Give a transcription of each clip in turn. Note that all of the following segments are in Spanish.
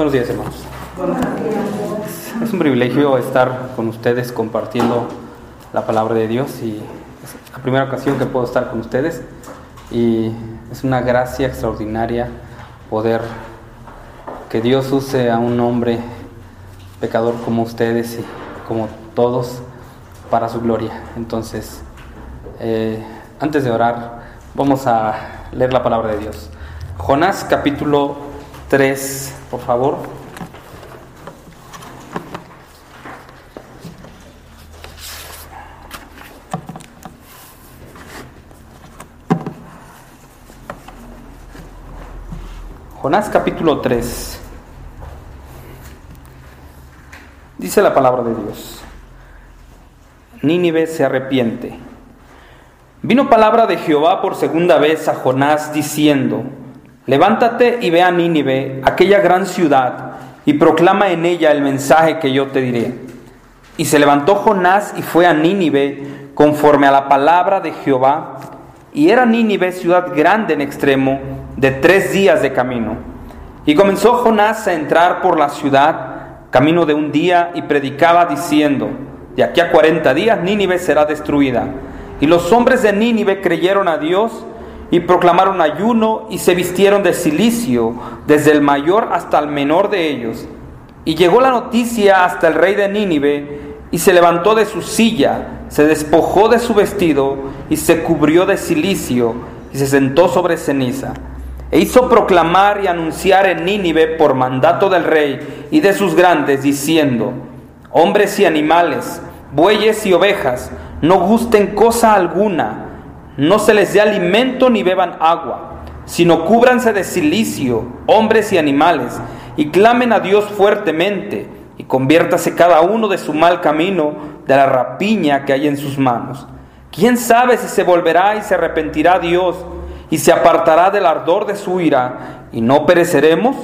Buenos días, hermanos. Es un privilegio estar con ustedes compartiendo la palabra de Dios y es la primera ocasión que puedo estar con ustedes y es una gracia extraordinaria poder que Dios use a un hombre pecador como ustedes y como todos para su gloria. Entonces, eh, antes de orar, vamos a leer la palabra de Dios. Jonás capítulo 3, por favor. Jonás capítulo 3. Dice la palabra de Dios. Nínive se arrepiente. Vino palabra de Jehová por segunda vez a Jonás diciendo, Levántate y ve a Nínive, aquella gran ciudad, y proclama en ella el mensaje que yo te diré. Y se levantó Jonás y fue a Nínive conforme a la palabra de Jehová, y era Nínive ciudad grande en extremo, de tres días de camino. Y comenzó Jonás a entrar por la ciudad, camino de un día, y predicaba diciendo, de aquí a cuarenta días Nínive será destruida. Y los hombres de Nínive creyeron a Dios y proclamaron ayuno y se vistieron de silicio, desde el mayor hasta el menor de ellos. Y llegó la noticia hasta el rey de Nínive y se levantó de su silla, se despojó de su vestido y se cubrió de silicio y se sentó sobre ceniza. E hizo proclamar y anunciar en Nínive por mandato del rey y de sus grandes, diciendo, hombres y animales, bueyes y ovejas, no gusten cosa alguna, no se les dé alimento ni beban agua, sino cúbranse de silicio, hombres y animales, y clamen a Dios fuertemente, y conviértase cada uno de su mal camino, de la rapiña que hay en sus manos. ¿Quién sabe si se volverá y se arrepentirá Dios, y se apartará del ardor de su ira, y no pereceremos?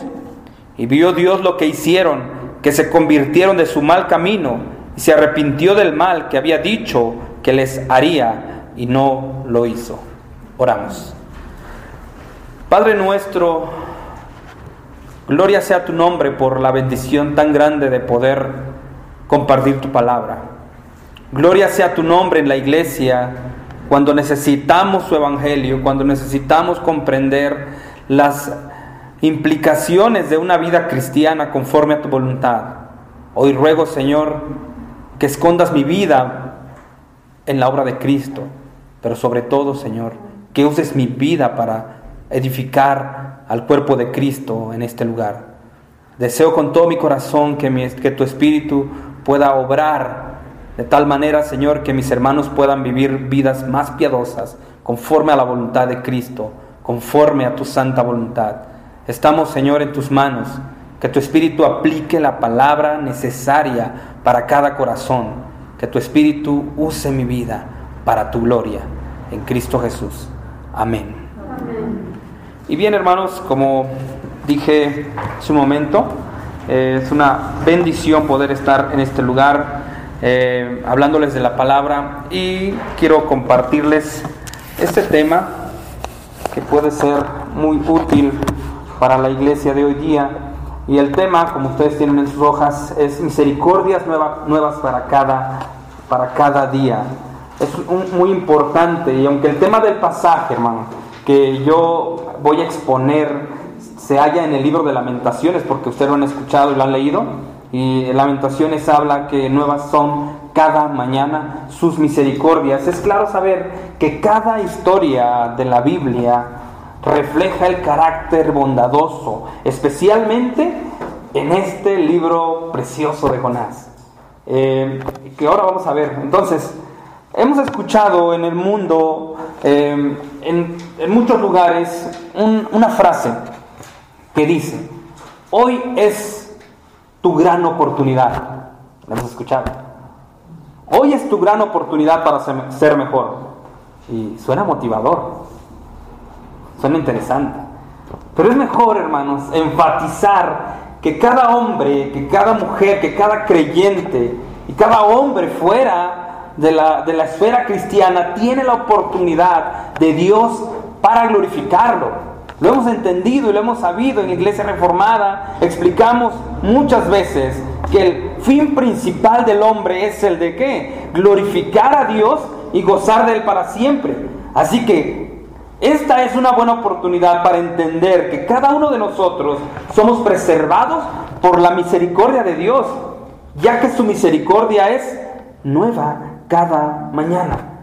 Y vio Dios lo que hicieron, que se convirtieron de su mal camino, y se arrepintió del mal que había dicho que les haría y no lo hizo. Oramos. Padre nuestro, gloria sea tu nombre por la bendición tan grande de poder compartir tu palabra. Gloria sea tu nombre en la iglesia cuando necesitamos su evangelio, cuando necesitamos comprender las implicaciones de una vida cristiana conforme a tu voluntad. Hoy ruego, Señor, que escondas mi vida en la obra de Cristo pero sobre todo, Señor, que uses mi vida para edificar al cuerpo de Cristo en este lugar. Deseo con todo mi corazón que, que tu Espíritu pueda obrar de tal manera, Señor, que mis hermanos puedan vivir vidas más piadosas, conforme a la voluntad de Cristo, conforme a tu santa voluntad. Estamos, Señor, en tus manos. Que tu Espíritu aplique la palabra necesaria para cada corazón. Que tu Espíritu use mi vida para tu gloria en Cristo Jesús. Amén. Y bien, hermanos, como dije hace un momento, eh, es una bendición poder estar en este lugar eh, hablándoles de la palabra y quiero compartirles este tema que puede ser muy útil para la iglesia de hoy día. Y el tema, como ustedes tienen en sus hojas, es misericordias nuevas para cada, para cada día es muy importante y aunque el tema del pasaje, hermano, que yo voy a exponer se halla en el libro de lamentaciones, porque ustedes lo han escuchado y lo han leído, y lamentaciones habla que nuevas son cada mañana sus misericordias. Es claro saber que cada historia de la Biblia refleja el carácter bondadoso, especialmente en este libro precioso de Jonás, eh, que ahora vamos a ver. Entonces, Hemos escuchado en el mundo, em, en, muchos lugares, una frase que dice, hoy es tu gran oportunidad. ¿La hemos escuchado? Hoy es tu gran oportunidad para ser mejor. Y suena motivador, suena interesante. Pero es mejor, hermanos, enfatizar que cada hombre, que cada mujer, que cada creyente y cada hombre fuera de la, de la esfera cristiana tiene la oportunidad de Dios para glorificarlo. Lo hemos entendido y lo hemos sabido en la iglesia reformada. Explicamos muchas veces que el fin principal del hombre es el de qué? Glorificar a Dios y gozar de Él para siempre. Así que esta es una buena oportunidad para entender que cada uno de nosotros somos preservados por la misericordia de Dios, ya que su misericordia es nueva cada mañana.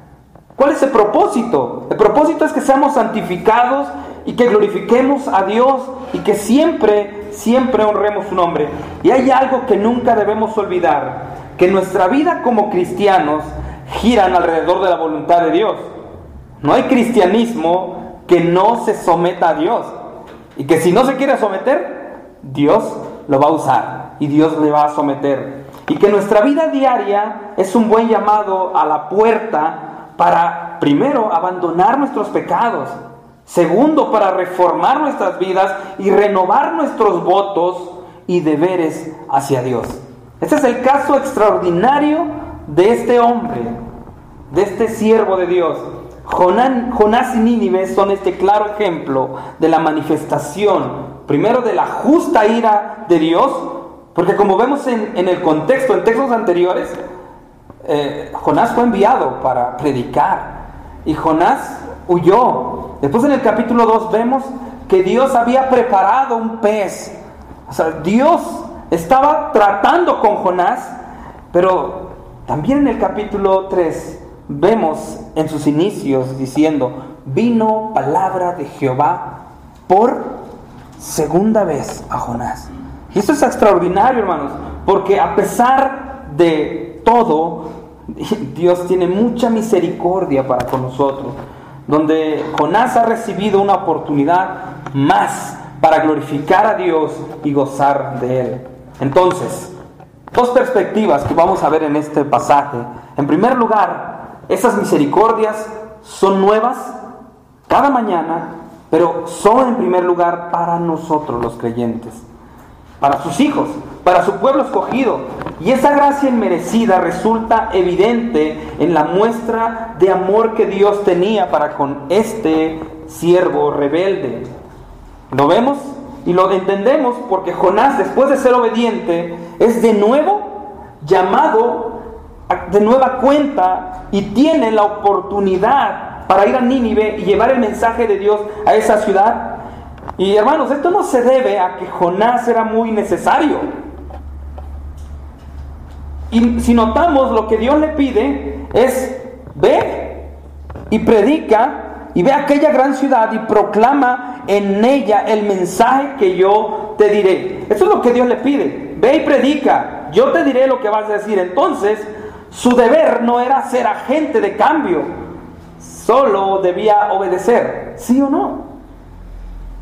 ¿Cuál es el propósito? El propósito es que seamos santificados y que glorifiquemos a Dios y que siempre, siempre honremos su nombre. Y hay algo que nunca debemos olvidar, que nuestra vida como cristianos giran alrededor de la voluntad de Dios. No hay cristianismo que no se someta a Dios. Y que si no se quiere someter, Dios lo va a usar y Dios le va a someter. Y que nuestra vida diaria es un buen llamado a la puerta para, primero, abandonar nuestros pecados. Segundo, para reformar nuestras vidas y renovar nuestros votos y deberes hacia Dios. Este es el caso extraordinario de este hombre, de este siervo de Dios. Jonás y Nínive son este claro ejemplo de la manifestación, primero de la justa ira de Dios, porque como vemos en, el contexto, en textos anteriores, eh, Jonás fue enviado para predicar y Jonás huyó. Después en el capítulo 2 vemos que Dios había preparado un pez. O sea, Dios estaba tratando con Jonás, pero también en el capítulo 3 vemos en sus inicios diciendo, vino palabra de Jehová por segunda vez a Jonás. Y esto es extraordinario, hermanos, porque a pesar de todo, Dios tiene mucha misericordia para con nosotros, donde Jonás ha recibido una oportunidad más para glorificar a Dios y gozar de Él. Entonces, dos perspectivas que vamos a ver en este pasaje. En primer lugar, esas misericordias son nuevas cada mañana, pero son en primer lugar para nosotros los creyentes, para sus hijos, para su pueblo escogido. Y esa gracia inmerecida resulta evidente en la muestra de amor que Dios tenía para con este siervo rebelde. ¿Lo vemos? Y lo entendemos porque Jonás, después de ser obediente, es de nuevo llamado de nueva cuenta y tiene la oportunidad para ir a Nínive y llevar el mensaje de Dios a esa ciudad. Y hermanos, esto no se debe a que Jonás era muy necesario. Y si notamos lo que Dios le pide es, ve y predica y ve aquella gran ciudad y proclama en ella el mensaje que yo te diré. Eso es lo que Dios le pide. Ve y predica, yo te diré lo que vas a decir. Entonces, su deber no era ser agente de cambio, solo debía obedecer, ¿sí o no?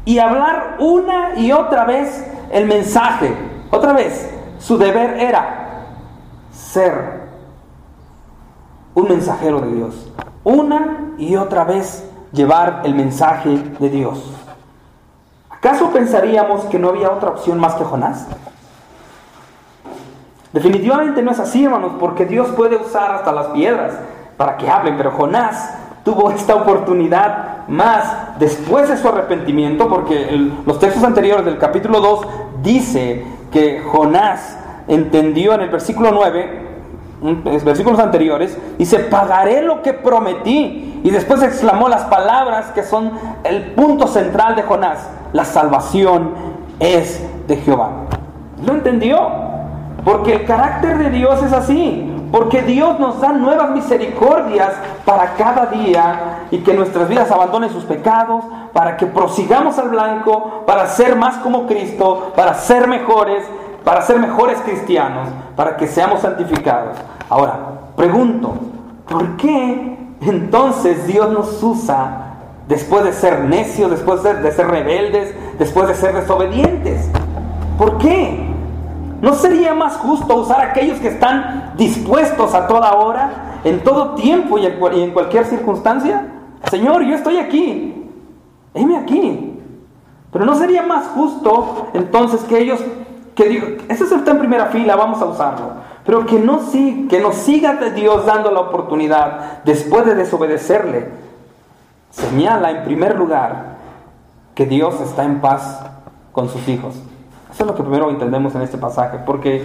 Y hablar una y otra vez el mensaje. Otra vez, su deber era ser un mensajero de Dios. Una y otra vez llevar el mensaje de Dios. ¿Acaso pensaríamos que no había otra opción más que Jonás? Definitivamente no es así, hermanos, porque Dios puede usar hasta las piedras para que hablen, pero Jonás tuvo esta oportunidad más después de su arrepentimiento, porque los textos anteriores del capítulo 2 dice que Jonás entendió en el versículo 9, versículos anteriores, dice, pagaré lo que prometí. Y después exclamó las palabras que son el punto central de Jonás. La salvación es de Jehová. ¿Lo entendió? Porque el carácter de Dios es así. Porque Dios nos da nuevas misericordias para cada día y que nuestras vidas abandonen sus pecados, para que prosigamos al blanco, para ser más como Cristo, para ser mejores para ser mejores cristianos, para que seamos santificados. Ahora, pregunto, ¿por qué entonces Dios nos usa después de ser necios, después de, ser rebeldes, después de ser desobedientes? ¿Por qué? ¿No sería más justo usar a aquellos que están dispuestos a toda hora, en todo tiempo y en, cualquier circunstancia? Señor, yo estoy aquí. Heme aquí. Pero ¿no sería más justo entonces que ellos que digo, ese está en primera fila, vamos a usarlo. Pero que, no, que nos siga Dios dando la oportunidad después de desobedecerle. Señala en primer lugar que Dios está en paz con sus hijos. Eso es lo que primero entendemos en este pasaje. Porque,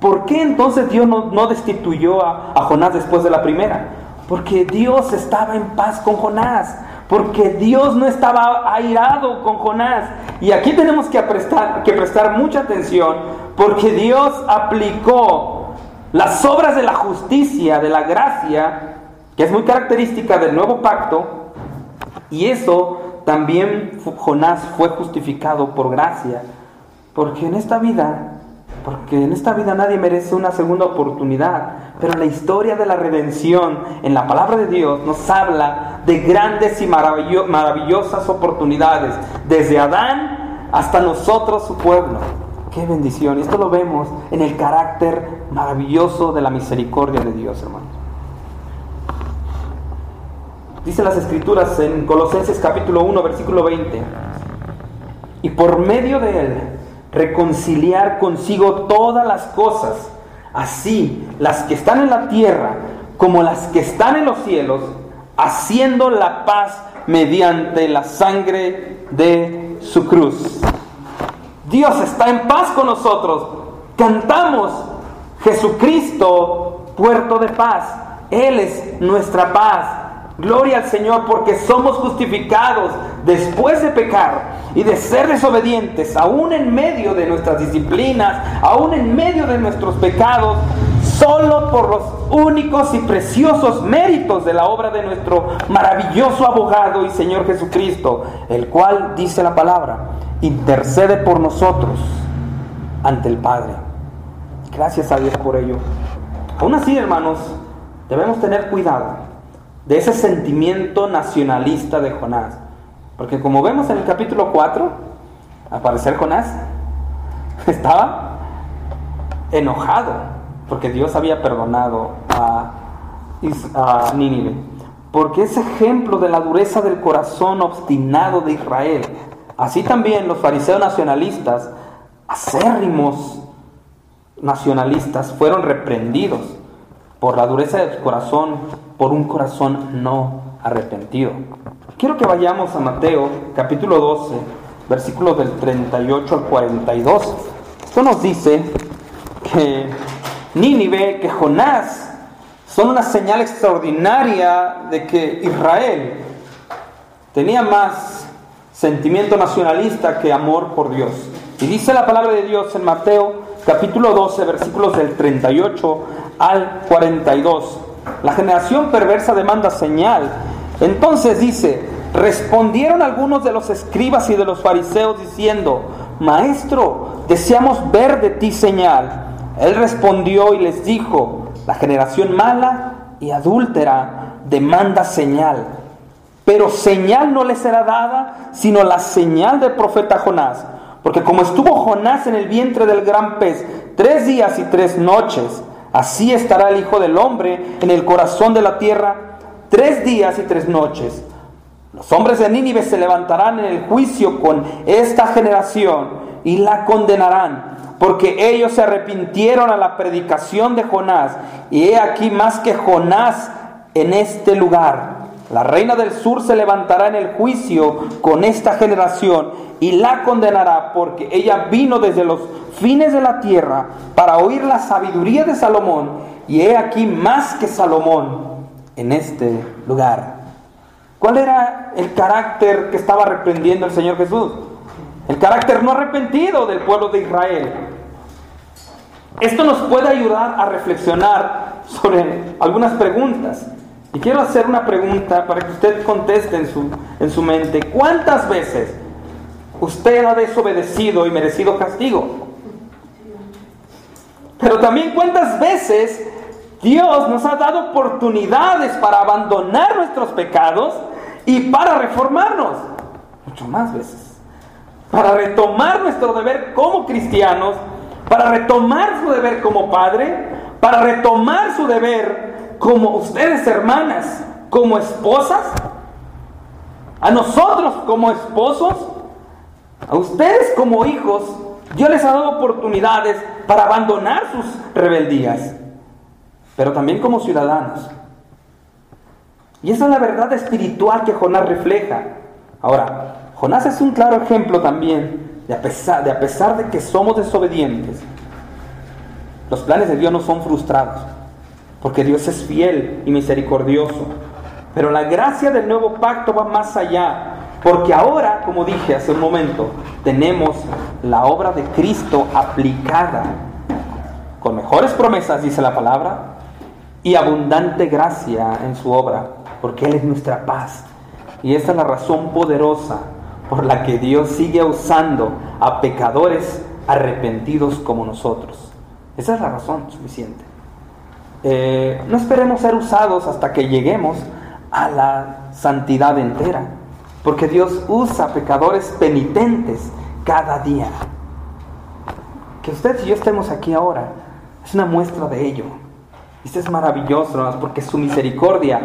¿por qué entonces Dios no, destituyó a, Jonás después de la primera? Porque Dios estaba en paz con Jonás. Porque Dios no estaba airado con Jonás. Y aquí tenemos que prestar mucha atención. Porque Dios aplicó las obras de la justicia, de la gracia, que es muy característica del nuevo pacto. Y eso también Jonás fue justificado por gracia. Porque en esta vida, porque en esta vida nadie merece una segunda oportunidad, pero la historia de la redención en la palabra de Dios nos habla de grandes y maravillosas oportunidades, desde Adán hasta nosotros, su pueblo. Qué bendición. Esto lo vemos en el carácter maravilloso de la misericordia de Dios, hermanos. Dice las escrituras en Colosenses capítulo 1, versículo 20. Y por medio de él reconciliar consigo todas las cosas, así las que están en la tierra como las que están en los cielos, haciendo la paz mediante la sangre de su cruz. Dios está en paz con nosotros. Cantamos Jesucristo, puerto de paz. Él es nuestra paz. Gloria al Señor porque somos justificados después de pecar y de ser desobedientes, aún en medio de nuestras disciplinas, aún en medio de nuestros pecados, solo por los únicos y preciosos méritos de la obra de nuestro maravilloso abogado y Señor Jesucristo, el cual, dice la palabra, intercede por nosotros ante el Padre. Gracias a Dios por ello. Aún así, hermanos, debemos tener cuidado de ese sentimiento nacionalista de Jonás. Porque como vemos en el capítulo 4, aparecer Jonás estaba enojado porque Dios había perdonado a, Nínive. Porque es ejemplo de la dureza del corazón obstinado de Israel. Así también los fariseos nacionalistas, acérrimos nacionalistas, fueron reprendidos por la dureza del corazón, por un corazón no arrepentido. Quiero que vayamos a Mateo capítulo 12, versículos del 38 al 42. Esto nos dice que Nínive, que Jonás, son una señal extraordinaria de que Israel tenía más sentimiento nacionalista que amor por Dios. Y dice la palabra de Dios en Mateo capítulo 12, versículos del 38 al 42. La generación perversa demanda señal. Entonces dice, respondieron algunos de los escribas y de los fariseos diciendo, Maestro, deseamos ver de ti señal. Él respondió y les dijo, la generación mala y adúltera demanda señal. Pero señal no le será dada, sino la señal del profeta Jonás. Porque como estuvo Jonás en el vientre del gran pez tres días y tres noches, así estará el Hijo del Hombre en el corazón de la tierra tres días y tres noches. Los hombres de Nínive se levantarán en el juicio con esta generación y la condenarán, porque ellos se arrepintieron a la predicación de Jonás, y he aquí más que Jonás en este lugar. La reina del sur se levantará en el juicio con esta generación y la condenará porque ella vino desde los fines de la tierra para oír la sabiduría de Salomón y he aquí más que Salomón en este lugar. ¿Cuál era el carácter que estaba reprendiendo el Señor Jesús? El carácter no arrepentido del pueblo de Israel. Esto nos puede ayudar a reflexionar sobre algunas preguntas. Y quiero hacer una pregunta para que usted conteste en su, en su mente. ¿Cuántas veces usted ha desobedecido y merecido castigo? Pero también cuántas veces Dios nos ha dado oportunidades para abandonar nuestros pecados y para reformarnos. Mucho más veces. Para retomar nuestro deber como cristianos, para retomar su deber como padre, para retomar su deber como ustedes hermanas, como esposas, a nosotros como esposos, a ustedes como hijos, Dios les ha dado oportunidades para abandonar sus rebeldías, pero también como ciudadanos. Y esa es la verdad espiritual que Jonás refleja. Ahora, Jonás es un claro ejemplo también de a pesar de, a pesar de que somos desobedientes, los planes de Dios no son frustrados, porque Dios es fiel y misericordioso. Pero la gracia del nuevo pacto va más allá, porque ahora, como dije hace un momento, tenemos la obra de Cristo aplicada con mejores promesas, dice la palabra, y abundante gracia en su obra, porque Él es nuestra paz. Y esa es la razón poderosa por la que Dios sigue usando a pecadores arrepentidos como nosotros. Esa es la razón suficiente. Eh, no esperemos ser usados hasta que lleguemos a la santidad entera, porque Dios usa pecadores penitentes cada día. Que usted y yo estemos aquí ahora es una muestra de ello. Esto es maravilloso, porque su misericordia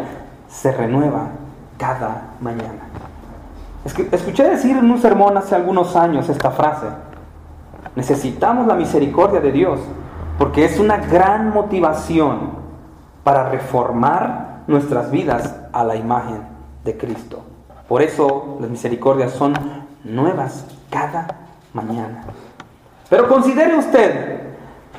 se renueva cada mañana. Escuché decir en un sermón hace algunos años esta frase. Necesitamos la misericordia de Dios porque es una gran motivación para reformar nuestras vidas a la imagen de Cristo. Por eso las misericordias son nuevas cada mañana. Pero considere usted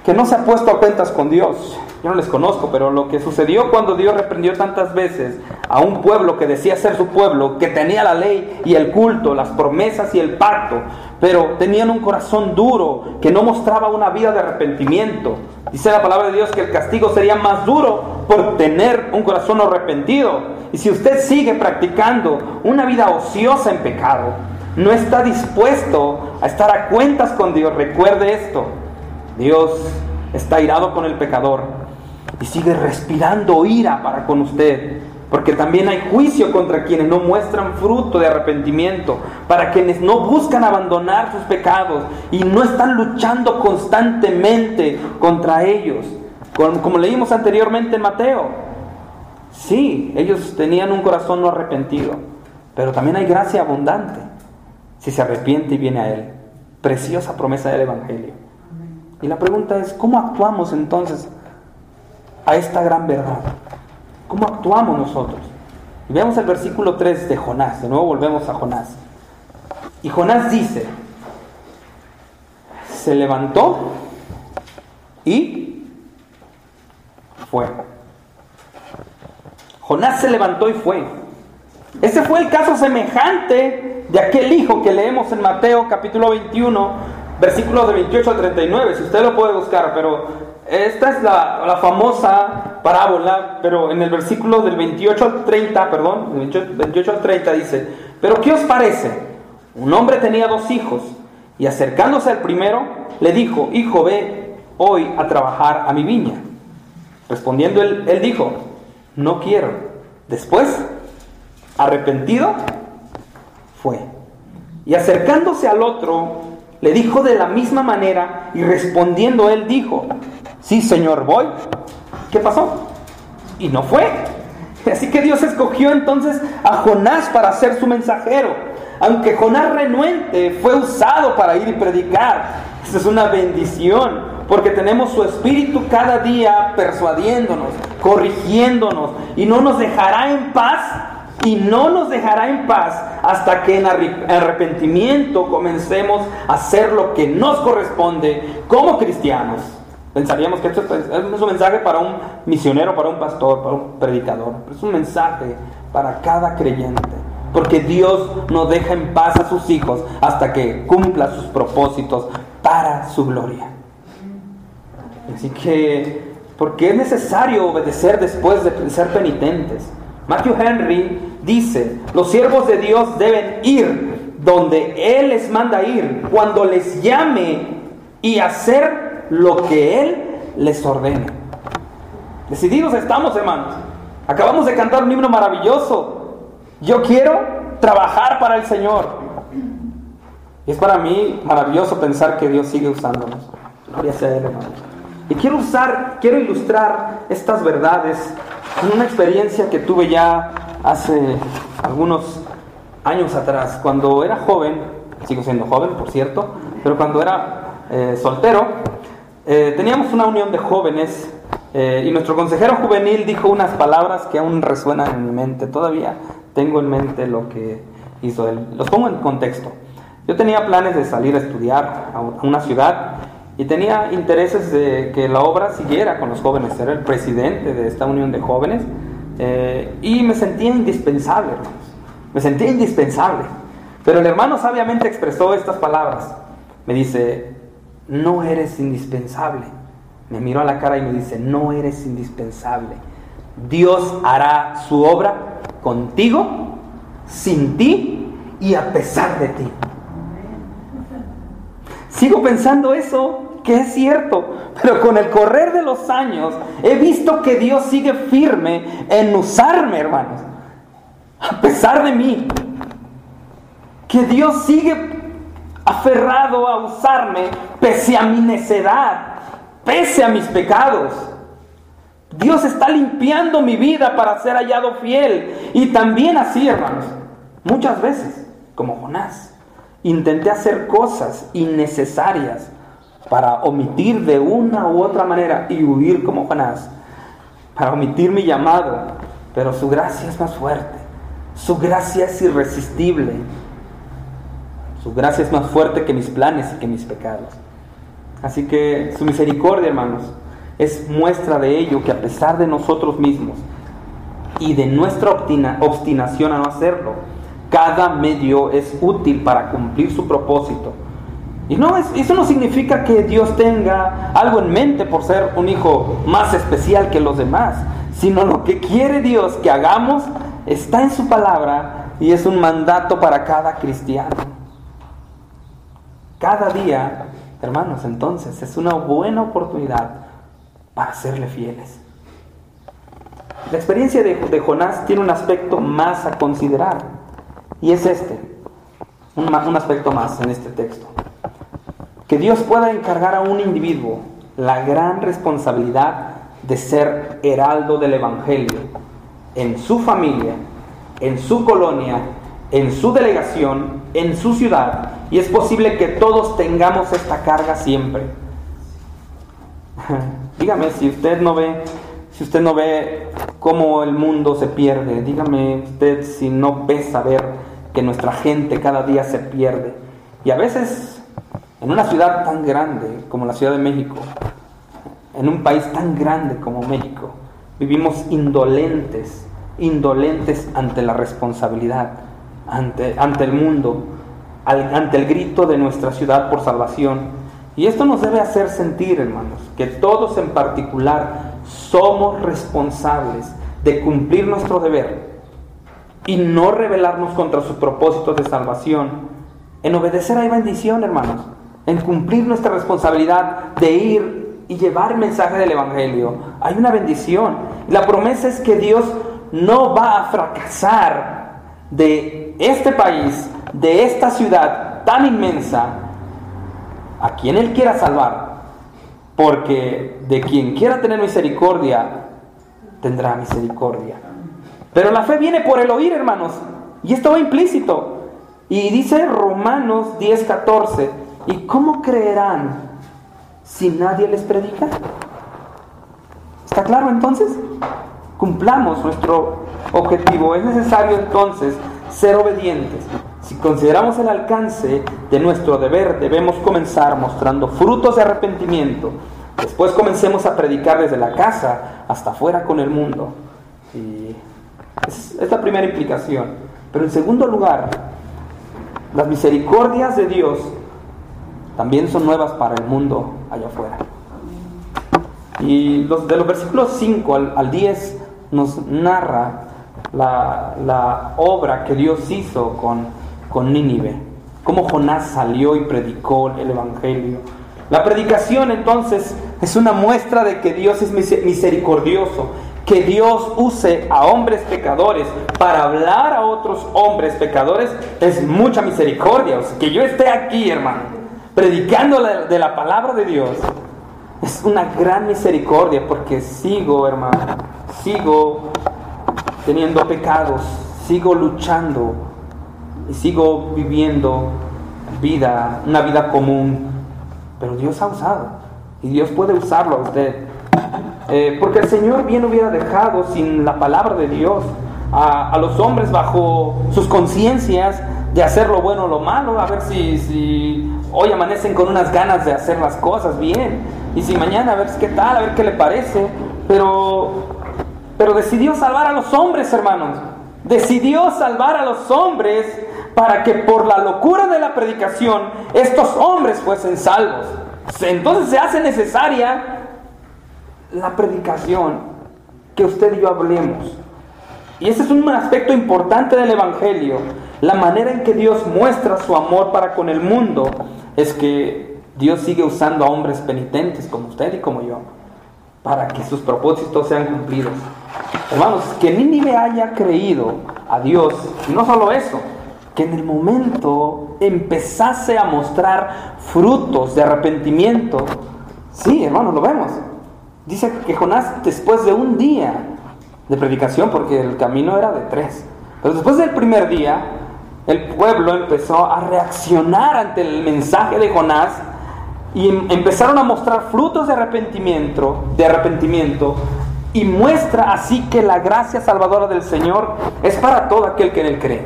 que no se ha puesto a cuentas con Dios. Yo no les conozco, pero lo que sucedió cuando Dios reprendió tantas veces a un pueblo que decía ser su pueblo, que tenía la ley y el culto, las promesas y el pacto, pero tenían un corazón duro que no mostraba una vida de arrepentimiento. Dice la palabra de Dios que el castigo sería más duro por tener un corazón arrepentido. Y si usted sigue practicando una vida ociosa en pecado, no está dispuesto a estar a cuentas con Dios, recuerde esto. Dios está irado con el pecador y sigue respirando ira para con usted. Porque también hay juicio contra quienes no muestran fruto de arrepentimiento, para quienes no buscan abandonar sus pecados y no están luchando constantemente contra ellos. Como, leímos anteriormente en Mateo. Sí, ellos tenían un corazón no arrepentido, pero también hay gracia abundante si se arrepiente y viene a Él. Preciosa promesa del Evangelio. Y la pregunta es, ¿cómo actuamos entonces a esta gran verdad? ¿Cómo actuamos nosotros? Y veamos el versículo 3 de Jonás. De nuevo volvemos a Jonás. Y Jonás dice, se levantó y fue. Jonás se levantó y fue. Ese fue el caso semejante de aquel hijo que leemos en Mateo capítulo 21, versículos de 28 a 39. Si usted lo puede buscar, pero esta es la, famosa parábola, pero en el versículo del 28 al 30, perdón, 28 al 30 dice, pero ¿qué os parece? Un hombre tenía dos hijos y acercándose al primero le dijo, hijo, ve hoy a trabajar a mi viña. Respondiendo él, él dijo, no quiero. Después, arrepentido, fue. Y acercándose al otro, le dijo de la misma manera y respondiendo él dijo, sí Señor, voy. ¿Qué pasó? Y no fue. Así que Dios escogió entonces a Jonás para ser su mensajero. Aunque Jonás renuente fue usado para ir y predicar. Esa es una bendición, porque tenemos su espíritu cada día persuadiéndonos, corrigiéndonos y no nos dejará en paz y no nos dejará en paz hasta que en arrepentimiento comencemos a hacer lo que nos corresponde como cristianos. Pensaríamos que esto es un mensaje para un misionero, para un pastor, para un predicador. Es un mensaje para cada creyente. Porque Dios no deja en paz a sus hijos hasta que cumpla sus propósitos para su gloria. Así que, porque es necesario obedecer después de ser penitentes. Matthew Henry dice, los siervos de Dios deben ir donde Él les manda ir, cuando les llame y hacer lo que Él les ordene. Decididos estamos, hermanos. Acabamos de cantar un himno maravilloso. Yo quiero trabajar para el Señor. Y es para mí maravilloso pensar que Dios sigue usándonos. Gloria sea Él, hermano. Y quiero usar, quiero ilustrar estas verdades en una experiencia que tuve ya hace algunos años atrás, cuando era joven, sigo siendo joven, por cierto, pero cuando era eh, soltero, eh, teníamos una unión de jóvenes eh, y nuestro consejero juvenil dijo unas palabras que aún resuenan en mi mente. Todavía tengo en mente lo que hizo él. Los pongo en contexto. Yo tenía planes de salir a estudiar a una ciudad y tenía intereses de que la obra siguiera con los jóvenes. Era el presidente de esta unión de jóvenes eh, y me sentía indispensable, hermanos. Me sentía indispensable. Pero el hermano sabiamente expresó estas palabras. Me dice, no eres indispensable. Me miró a la cara y me dice, no eres indispensable. Dios hará su obra contigo, sin ti y a pesar de ti. Sigo pensando eso, que es cierto, pero con el correr de los años he visto que Dios sigue firme en usarme, hermanos, a pesar de mí. Que Dios sigue aferrado a usarme pese a mi necedad, pese a mis pecados. Dios está limpiando mi vida para ser hallado fiel. Y también así, hermanos, muchas veces, como Jonás, intenté hacer cosas innecesarias para omitir de una u otra manera y huir como Jonás, para omitir mi llamado. Pero su gracia es más fuerte, su gracia es irresistible, su gracia es más fuerte que mis planes y que mis pecados. Así que su misericordia, hermanos, es muestra de ello que a pesar de nosotros mismos y de nuestra obstinación a no hacerlo, cada medio es útil para cumplir su propósito. Y no, eso no significa que Dios tenga algo en mente por ser un hijo más especial que los demás, sino lo que quiere Dios que hagamos está en su palabra y es un mandato para cada cristiano. Cada día, hermanos, entonces es una buena oportunidad para serle fieles. La experiencia de, Jonás tiene un aspecto más a considerar y es este, un aspecto más en este texto. Que Dios pueda encargar a un individuo la gran responsabilidad de ser heraldo del Evangelio en su familia, en su colonia, en su delegación, en su ciudad. Y es posible que todos tengamos esta carga siempre. Dígame si usted no ve, si usted no ve cómo el mundo se pierde, dígame usted si no ve saber que nuestra gente cada día se pierde. Y a veces en una ciudad tan grande como la Ciudad de México, en un país tan grande como México, vivimos indolentes, indolentes ante la responsabilidad, ante, ante el mundo, ante el grito de nuestra ciudad por salvación y esto nos debe hacer sentir, hermanos, que todos en particular somos responsables de cumplir nuestro deber y no rebelarnos contra sus propósitos de salvación. En obedecer hay bendición, hermanos, en cumplir nuestra responsabilidad de ir y llevar el mensaje del Evangelio. Hay una bendición. La promesa es que Dios no va a fracasar de este país, de esta ciudad tan inmensa, a quien Él quiera salvar, porque de quien quiera tener misericordia, tendrá misericordia. Pero la fe viene por el oír, hermanos, y esto va implícito. Y dice Romanos 10:14, ¿y cómo creerán si nadie les predica? ¿Está claro entonces? Cumplamos nuestro objetivo. Es necesario entonces ser obedientes. Si consideramos el alcance de nuestro deber, debemos comenzar mostrando frutos de arrepentimiento. Después comencemos a predicar desde la casa hasta afuera con el mundo. Y es, es primera implicación. Pero en segundo lugar, las misericordias de Dios también son nuevas para el mundo allá afuera. Y los, de los versículos 5 al, al 10 nos narra la obra que Dios hizo con con Nínive, cómo Jonás salió y predicó el Evangelio. La predicación entonces es una muestra de que Dios es misericordioso, que Dios use a hombres pecadores para hablar a otros hombres pecadores es mucha misericordia. O que yo esté aquí, hermano, predicando de la palabra de Dios, es una gran misericordia porque sigo, hermano, sigo teniendo pecados, sigo luchando y sigo viviendo vida, una vida común, pero Dios ha usado y Dios puede usarlo a usted. Eh, porque el Señor bien hubiera dejado sin la palabra de Dios a, a los hombres bajo sus conciencias de hacer lo bueno o lo malo, a ver si, si hoy amanecen con unas ganas de hacer las cosas bien, y si mañana a ver qué tal, a ver qué le parece, pero, pero decidió salvar a los hombres, hermanos, decidió salvar a los hombres para que por la locura de la predicación estos hombres fuesen salvos. Entonces se hace necesaria la predicación que usted y yo hablemos. Y ese es un aspecto importante del Evangelio. La manera en que Dios muestra su amor para con el mundo es que Dios sigue usando a hombres penitentes como usted y como yo para que sus propósitos sean cumplidos. Hermanos, que Nínive haya creído a Dios, y no solo eso, que en el momento empezase a mostrar frutos de arrepentimiento. Sí, hermanos, lo vemos. Dice que Jonás, después de un día de predicación, porque el camino era de tres, pero después del primer día, el pueblo empezó a reaccionar ante el mensaje de Jonás y em, empezaron a mostrar frutos de arrepentimiento, de arrepentimiento y muestra así que la gracia salvadora del Señor es para todo aquel que en él cree.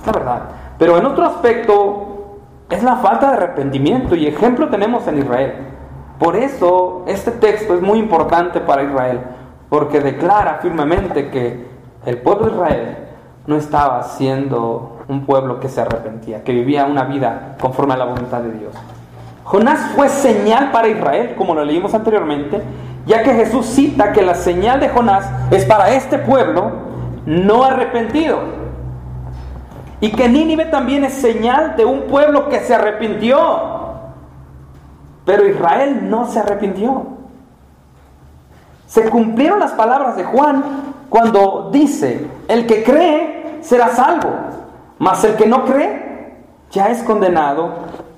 Es la verdad. Pero en otro aspecto es la falta de arrepentimiento y ejemplo tenemos en Israel. Por eso este texto es muy importante para Israel, porque declara firmemente que el pueblo de Israel no estaba siendo un pueblo que se arrepentía, que vivía una vida conforme a la voluntad de Dios. Jonás fue señal para Israel, como lo leímos anteriormente, ya que Jesús cita que la señal de Jonás es para este pueblo no arrepentido. Y que Nínive también es señal de un pueblo que se arrepintió. Pero Israel no se arrepintió. Se cumplieron las palabras de Juan cuando dice, el que cree será salvo, mas el que no cree ya es condenado.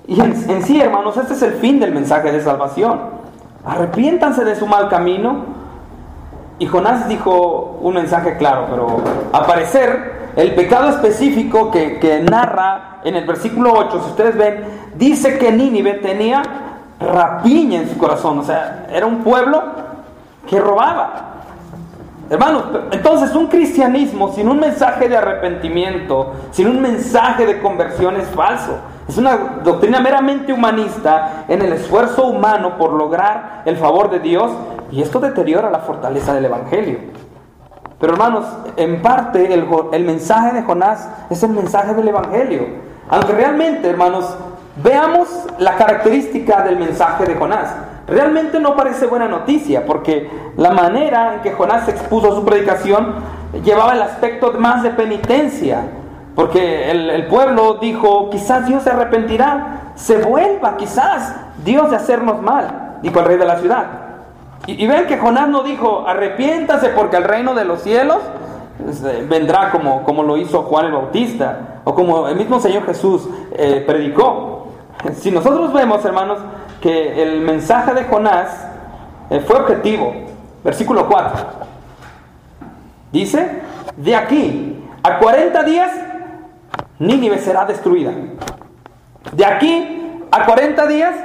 Y en, sí, hermanos, este es el fin del mensaje de salvación. Arrepiéntanse de su mal camino. Y Jonás dijo un mensaje claro, pero a parecer el pecado específico que, que narra en el versículo 8, si ustedes ven, dice que Nínive tenía rapiña en su corazón. O sea, era un pueblo que robaba. Hermanos, entonces un cristianismo sin un mensaje de arrepentimiento, sin un mensaje de conversión es falso. Es una doctrina meramente humanista en el esfuerzo humano por lograr el favor de Dios y esto deteriora la fortaleza del Evangelio. Pero hermanos, en parte el, mensaje de Jonás es el mensaje del Evangelio. Aunque realmente, hermanos, Veamos la característica del mensaje de Jonás. Realmente no parece buena noticia, porque la manera en que Jonás expuso su predicación llevaba el aspecto más de penitencia, porque el, pueblo dijo, quizás Dios se arrepentirá, se vuelva quizás Dios de hacernos mal, dijo el rey de la ciudad. Y, ven que Jonás no dijo, arrepiéntase porque el reino de los cielos este, vendrá como, como lo hizo Juan el Bautista, o como el mismo Señor Jesús eh, predicó. Si nosotros vemos, hermanos, que el mensaje de Jonás eh, fue objetivo, versículo 4, dice, de aquí a 40 días, Nínive será destruida. De aquí a 40 días,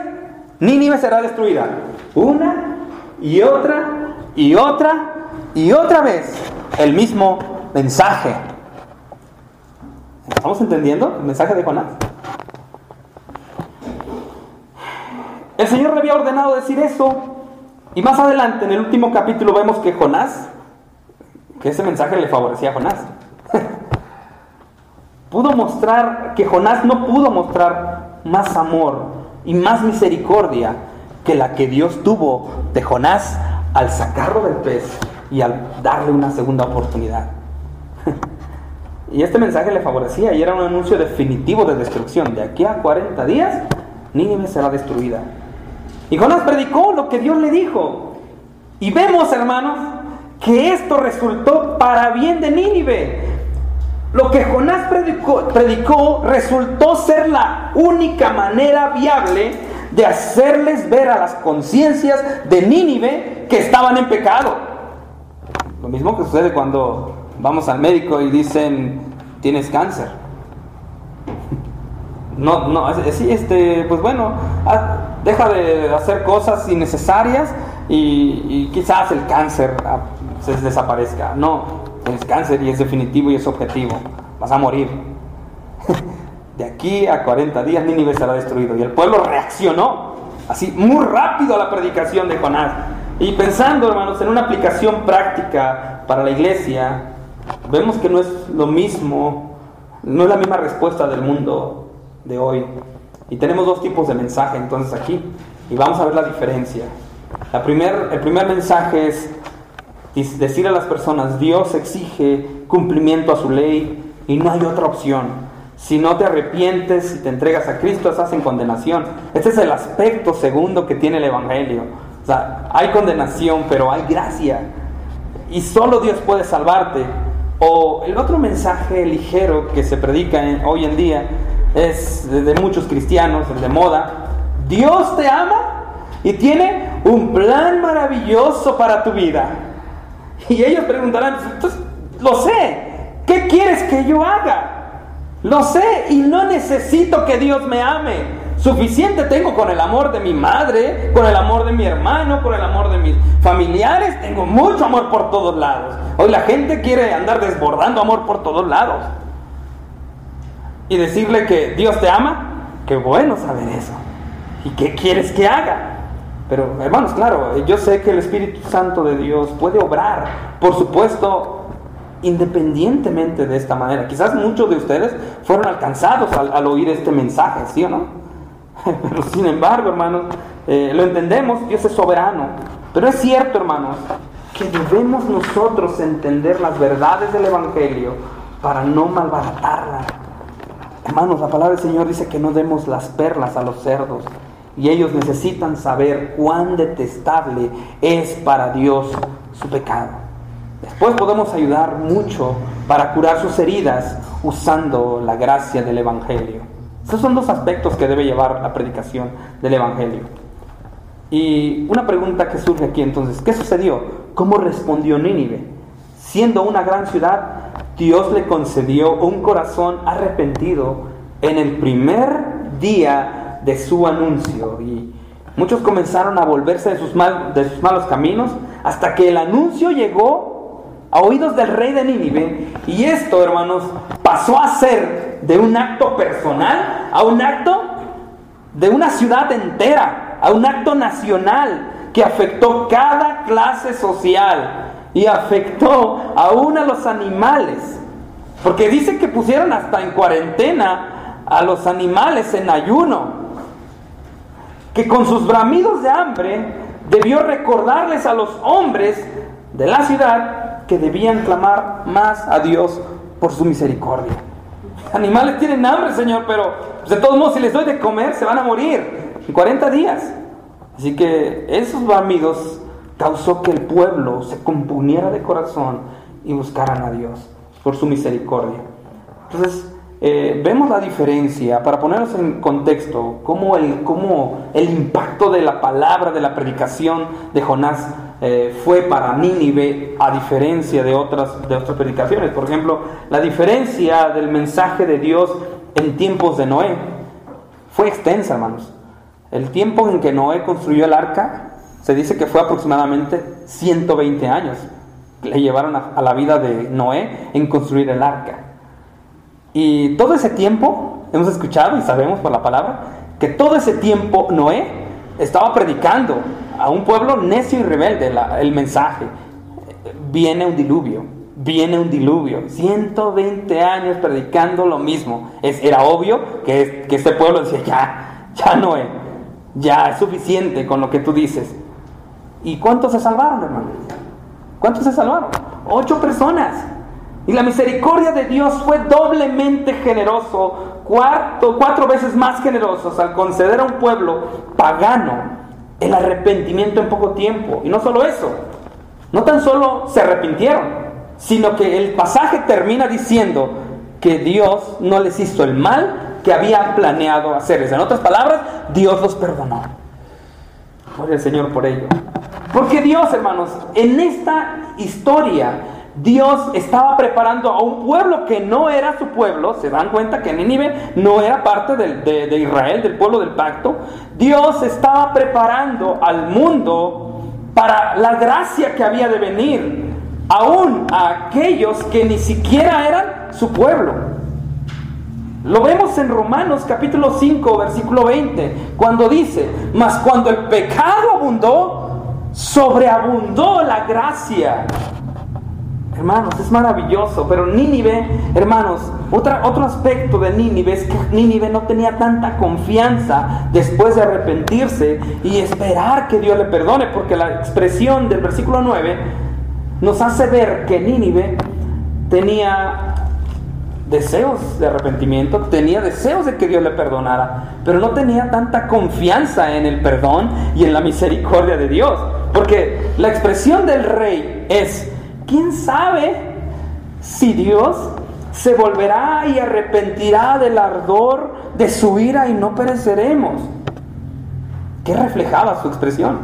Nínive será destruida. Una y otra y otra y otra vez el mismo mensaje. ¿Estamos entendiendo el mensaje de Jonás? El Señor le había ordenado decir eso. Y más adelante, en el último capítulo, vemos que Jonás, que ese mensaje le favorecía a Jonás, pudo mostrar que Jonás no pudo mostrar más amor y más misericordia que la que Dios tuvo de Jonás al sacarlo del pez y al darle una segunda oportunidad. y este mensaje le favorecía y era un anuncio definitivo de destrucción. De aquí a 40 días, Nínive será destruida. Y Jonás predicó lo que Dios le dijo. Y vemos, hermanos, que esto resultó para bien de Nínive. Lo que Jonás predicó, resultó ser la única manera viable de hacerles ver a las conciencias de Nínive que estaban en pecado. Lo mismo que sucede cuando vamos al médico y dicen, tienes cáncer. No, no, así, este, pues bueno, deja de hacer cosas innecesarias y, quizás el cáncer ah, se desaparezca. No, tienes cáncer y es definitivo y es objetivo, vas a morir. de aquí a 40 días Nínive será destruido. Y el pueblo reaccionó así muy rápido a la predicación de Jonás. Y pensando, hermanos, en una aplicación práctica para la iglesia, vemos que no es lo mismo, no es la misma respuesta del mundo de hoy. Y tenemos dos tipos de mensaje entonces aquí. Y vamos a ver la diferencia. La primer, el primer mensaje es decir a las personas, Dios exige cumplimiento a su ley y no hay otra opción. Si no te arrepientes y te entregas a Cristo, estás en condenación. Este es el aspecto segundo que tiene el Evangelio. O sea, hay condenación, pero hay gracia. Y solo Dios puede salvarte. O el otro mensaje ligero que se predica hoy en día es de muchos cristianos, el de moda. Dios te ama y tiene un plan maravilloso para tu vida. Y ellos preguntarán, pues, lo sé, ¿qué quieres que yo haga? Lo sé y no necesito que Dios me ame. Suficiente tengo con el amor de mi madre, con el amor de mi hermano, con el amor de mis familiares. Tengo mucho amor por todos lados. Hoy la gente quiere andar desbordando amor por todos lados. Y decirle que Dios te ama, qué bueno saber eso. ¿Y qué quieres que haga? Pero hermanos, claro, yo sé que el Espíritu Santo de Dios puede obrar, por supuesto, independientemente de esta manera. Quizás muchos de ustedes fueron alcanzados al, oír este mensaje, ¿sí o no? Pero sin embargo, hermanos, eh, lo entendemos, Dios es soberano. Pero es cierto, hermanos, que debemos nosotros entender las verdades del Evangelio para no malbaratarla. Hermanos, la palabra del Señor dice que no demos las perlas a los cerdos. Y ellos necesitan saber cuán detestable es para Dios su pecado. Después podemos ayudar mucho para curar sus heridas usando la gracia del Evangelio. Esos son dos aspectos que debe llevar la predicación del Evangelio. Y una pregunta que surge aquí entonces, ¿qué sucedió? ¿Cómo respondió Nínive? Siendo una gran ciudad, Dios le concedió un corazón arrepentido en el primer día de su anuncio. Y muchos comenzaron a volverse de sus, de sus malos caminos hasta que el anuncio llegó a oídos del rey de Nínive. Y esto, hermanos, pasó a ser de un acto personal a un acto de una ciudad entera, a un acto nacional que afectó cada clase social y afectó aún a los animales. Porque dice que pusieron hasta en cuarentena a los animales en ayuno, que con sus bramidos de hambre debió recordarles a los hombres de la ciudad que debían clamar más a Dios por su misericordia. Animales tienen hambre, Señor, pero pues, de todos modos, si les doy de comer, se van a morir en 40 días. Así que esos amigos causó que el pueblo se compuniera de corazón y buscaran a Dios por su misericordia. Entonces, eh, vemos la diferencia, para ponernos en contexto, cómo el, cómo el impacto de la palabra, de la predicación de Jonás eh, fue para Nínive a diferencia de otras, de otras predicaciones. Por ejemplo, la diferencia del mensaje de Dios en tiempos de Noé fue extensa, hermanos. El tiempo en que Noé construyó el arca se dice que fue aproximadamente 120 años. Le llevaron a, a la vida de Noé en construir el arca. Y todo ese tiempo, hemos escuchado y sabemos por la palabra, que todo ese tiempo Noé estaba predicando a un pueblo necio y rebelde el mensaje. Viene un diluvio, viene un diluvio. 120 años predicando lo mismo. Es, era obvio que, que este pueblo decía, ya, ya no es, ya es suficiente con lo que tú dices. ¿Y cuántos se salvaron, hermano? ¿Cuántos se salvaron? Ocho personas. Y la misericordia de Dios fue doblemente generoso, cuatro, cuatro veces más generosos al conceder a un pueblo pagano el arrepentimiento en poco tiempo. Y no solo eso, no tan solo se arrepintieron, sino que el pasaje termina diciendo que Dios no les hizo el mal que había planeado hacerles. En otras palabras, Dios los perdonó. Gloria al Señor por ello. Porque Dios, hermanos, en esta historia Dios estaba preparando a un pueblo que no era su pueblo. Se dan cuenta que Nínive no era parte de, Israel, del pueblo del pacto. Dios estaba preparando al mundo para la gracia que había de venir, aún a aquellos que ni siquiera eran su pueblo. Lo vemos en Romanos capítulo 5, versículo 20, cuando dice, mas cuando el pecado abundó, sobreabundó la gracia. Hermanos, es maravilloso, pero Nínive, hermanos, otro aspecto de Nínive es que Nínive no tenía tanta confianza después de arrepentirse y esperar que Dios le perdone, porque la expresión del versículo 9 nos hace ver que Nínive tenía deseos de arrepentimiento, tenía deseos de que Dios le perdonara, pero no tenía tanta confianza en el perdón y en la misericordia de Dios. Porque la expresión del rey es, ¿quién sabe si Dios se volverá y arrepentirá del ardor de su ira y no pereceremos? ¿Qué reflejaba su expresión?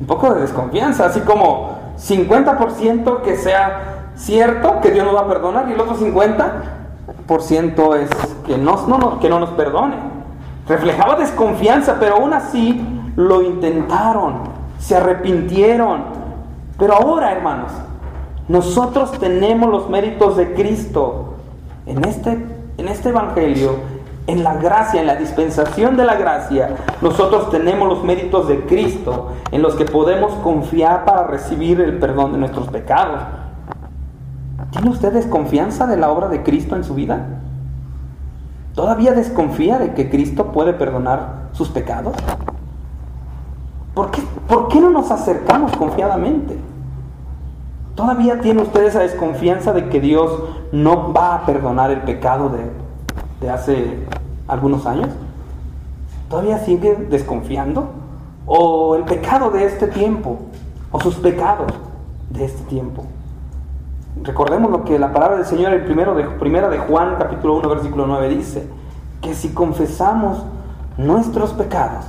Un poco de desconfianza, así como 50% que sea cierto que Dios nos va a perdonar y el otro 50% por ciento es que no, no, que no nos perdone. Reflejaba desconfianza, pero aún así lo intentaron, se arrepintieron. Pero ahora, hermanos, nosotros tenemos los méritos de Cristo en este, en este Evangelio, en la gracia, en la dispensación de la gracia. Nosotros tenemos los méritos de Cristo en los que podemos confiar para recibir el perdón de nuestros pecados. ¿Tiene usted desconfianza de la obra de Cristo en su vida? ¿Todavía desconfía de que Cristo puede perdonar sus pecados? ¿Por qué, ¿Por qué no nos acercamos confiadamente? ¿Todavía tiene usted esa desconfianza de que Dios no va a perdonar el pecado de, de hace algunos años? ¿Todavía sigue desconfiando? ¿O el pecado de este tiempo? ¿O sus pecados de este tiempo? Recordemos lo que la palabra del Señor en primero de, primera de Juan capítulo 1 versículo 9 dice, que si confesamos nuestros pecados,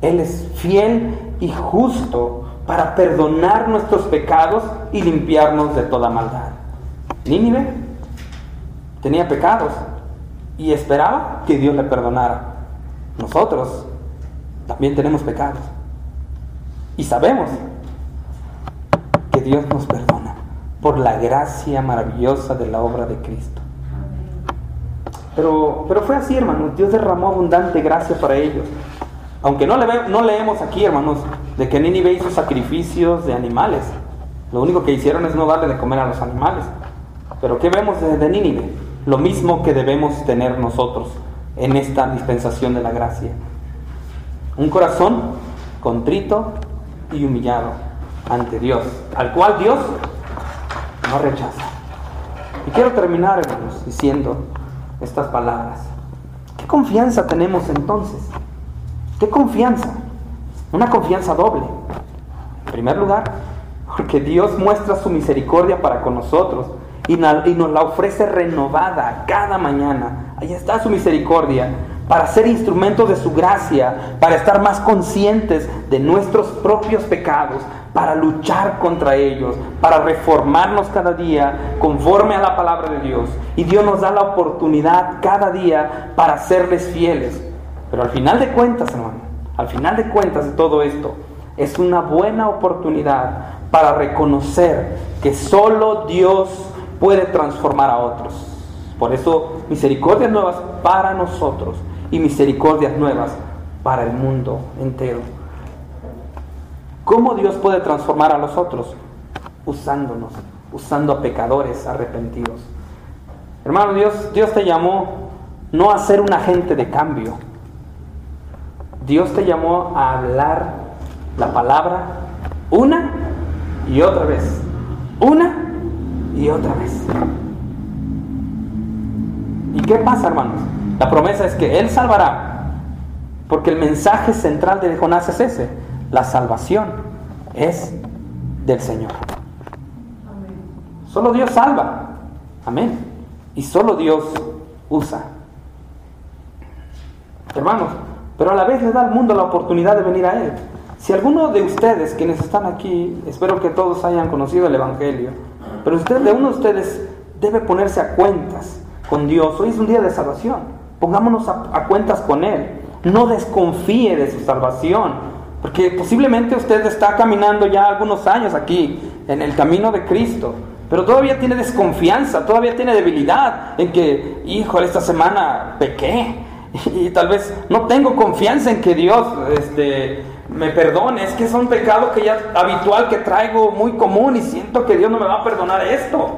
Él es fiel y justo para perdonar nuestros pecados y limpiarnos de toda maldad. Nínive tenía pecados y esperaba que Dios le perdonara. Nosotros también tenemos pecados y sabemos que Dios nos perdona por la gracia maravillosa de la obra de Cristo. Pero, pero fue así, hermanos. Dios derramó abundante gracia para ellos. Aunque no, le, no leemos aquí, hermanos, de que Nínive hizo sacrificios de animales. Lo único que hicieron es no darle de comer a los animales. Pero ¿qué vemos de, de Nínive? Lo mismo que debemos tener nosotros en esta dispensación de la gracia. Un corazón contrito y humillado ante Dios, al cual Dios no rechaza. Y quiero terminar, hermanos, diciendo estas palabras. ¿Qué confianza tenemos entonces? ¿Qué confianza? Una confianza doble. En primer lugar, porque Dios muestra su misericordia para con nosotros y nos la ofrece renovada cada mañana. Ahí está su misericordia para ser instrumentos de su gracia, para estar más conscientes de nuestros propios pecados, para luchar contra ellos, para reformarnos cada día conforme a la palabra de Dios. Y Dios nos da la oportunidad cada día para serles fieles. Pero al final de cuentas, hermano, al final de cuentas de todo esto, es una buena oportunidad para reconocer que solo Dios puede transformar a otros. Por eso, misericordias nuevas para nosotros y misericordias nuevas para el mundo entero. ¿Cómo Dios puede transformar a los otros? Usándonos, usando a pecadores arrepentidos. Hermano, Dios, Dios te llamó no a ser un agente de cambio. Dios te llamó a hablar la palabra una y otra vez. Una y otra vez. ¿Y qué pasa, hermanos? La promesa es que Él salvará. Porque el mensaje central de Jonás es ese la salvación es del Señor. Solo Dios salva. Amén. Y solo Dios usa. Hermanos, pero a la vez le da al mundo la oportunidad de venir a Él. Si alguno de ustedes, quienes están aquí, espero que todos hayan conocido el Evangelio, pero usted, de uno de ustedes debe ponerse a cuentas con Dios. Hoy es un día de salvación. Pongámonos a, a cuentas con Él. No desconfíe de su salvación. Porque posiblemente usted está caminando ya algunos años aquí en el camino de Cristo, pero todavía tiene desconfianza, todavía tiene debilidad en que, híjole, esta semana pequé y, tal vez no tengo confianza en que Dios este, me perdone, es que es un pecado que ya habitual que traigo muy común y siento que Dios no me va a perdonar esto.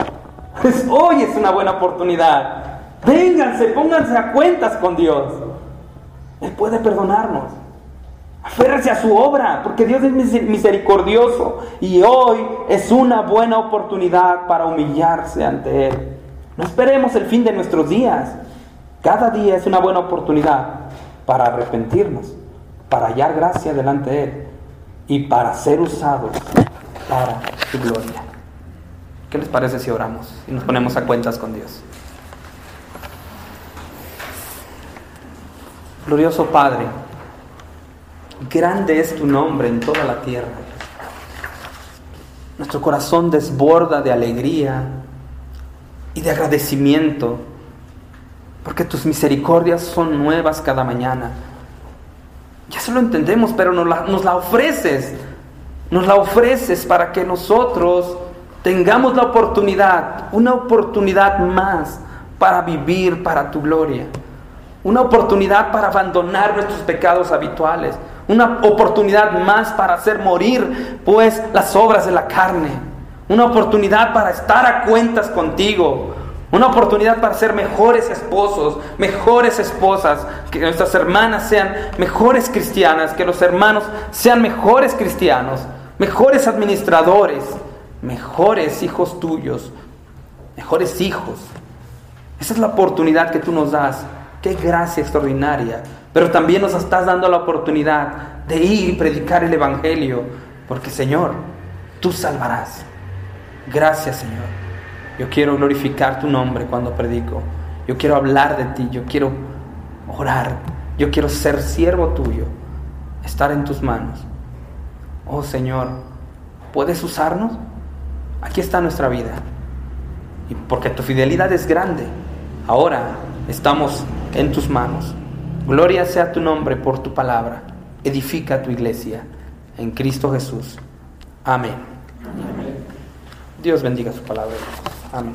Pues hoy es una buena oportunidad. Vénganse, pónganse a cuentas con Dios. Él puede perdonarnos. Aférrese a su obra, porque Dios es misericordioso y hoy es una buena oportunidad para humillarse ante Él. No esperemos el fin de nuestros días. Cada día es una buena oportunidad para arrepentirnos, para hallar gracia delante de Él y para ser usados para su gloria. ¿Qué les parece si oramos y nos ponemos a cuentas con Dios? Glorioso Padre, grande es tu nombre en toda la tierra. Nuestro corazón desborda de alegría y de agradecimiento, porque tus misericordias son nuevas cada mañana. Ya se lo entendemos, pero nos la, nos la ofreces, nos la ofreces para que nosotros tengamos la oportunidad, una oportunidad más para vivir para tu gloria, una oportunidad para abandonar nuestros pecados habituales, una oportunidad más para hacer morir pues las obras de la carne, una oportunidad para estar a cuentas contigo, una oportunidad para ser mejores esposos, mejores esposas, que nuestras hermanas sean mejores cristianas, que los hermanos sean mejores cristianos, mejores administradores, mejores hijos tuyos, mejores hijos. Esa es la oportunidad que tú nos das. Qué gracia extraordinaria. Pero también nos estás dando la oportunidad de ir y predicar el Evangelio. Porque Señor, tú salvarás. Gracias Señor. Yo quiero glorificar tu nombre cuando predico. Yo quiero hablar de ti. Yo quiero orar. Yo quiero ser siervo tuyo. Estar en tus manos. Oh Señor, ¿puedes usarnos? Aquí está nuestra vida. Y porque tu fidelidad es grande, ahora estamos en tus manos. Gloria sea tu nombre por tu palabra. Edifica tu iglesia en Cristo Jesús. Amén. Dios bendiga su palabra. Amén.